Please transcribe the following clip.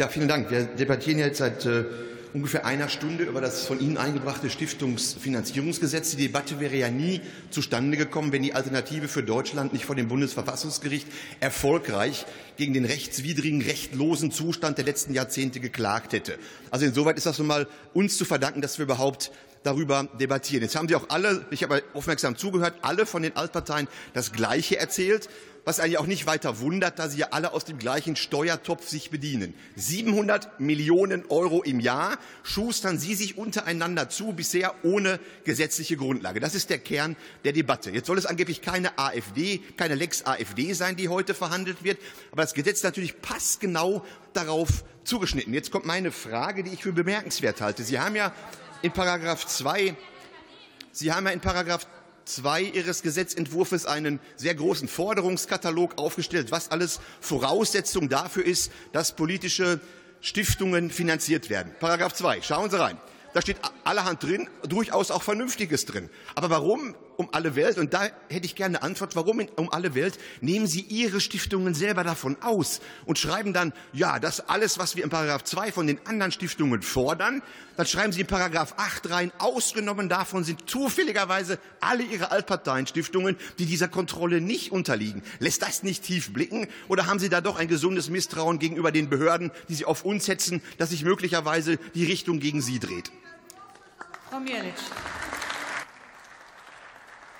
Ja, vielen Dank. Wir debattieren jetzt seit äh, ungefähr einer Stunde über das von Ihnen eingebrachte Stiftungsfinanzierungsgesetz. Die Debatte wäre ja nie zustande gekommen, wenn die Alternative für Deutschland nicht vor dem Bundesverfassungsgericht erfolgreich gegen den rechtswidrigen, rechtlosen Zustand der letzten Jahrzehnte geklagt hätte. Also insoweit ist das nun mal uns zu verdanken, dass wir überhaupt darüber debattieren. Jetzt haben Sie auch alle, ich habe aufmerksam zugehört, alle von den Altparteien das Gleiche erzählt was eigentlich auch nicht weiter wundert, da sie ja alle aus dem gleichen Steuertopf sich bedienen. 700 Millionen Euro im Jahr schustern sie sich untereinander zu, bisher ohne gesetzliche Grundlage. Das ist der Kern der Debatte. Jetzt soll es angeblich keine AfD, keine Lex AfD sein, die heute verhandelt wird, aber das Gesetz natürlich passgenau darauf zugeschnitten. Jetzt kommt meine Frage, die ich für bemerkenswert halte. Sie haben ja in Paragraph 2 Sie haben ja in Paragraph 2 Ihres Gesetzentwurfs einen sehr großen Forderungskatalog aufgestellt, was alles Voraussetzung dafür ist, dass politische Stiftungen finanziert werden. Paragraph 2. Schauen Sie rein. Da steht allerhand drin, durchaus auch Vernünftiges drin. Aber warum um alle Welt, und da hätte ich gerne eine Antwort, warum um alle Welt nehmen Sie Ihre Stiftungen selber davon aus und schreiben dann, ja, das alles, was wir in Paragraph 2 von den anderen Stiftungen fordern, dann schreiben Sie in Paragraph 8 rein, ausgenommen davon sind zufälligerweise alle Ihre Altparteienstiftungen, die dieser Kontrolle nicht unterliegen. Lässt das nicht tief blicken? Oder haben Sie da doch ein gesundes Misstrauen gegenüber den Behörden, die Sie auf uns setzen, dass sich möglicherweise die Richtung gegen Sie dreht? Frau Mielitsch.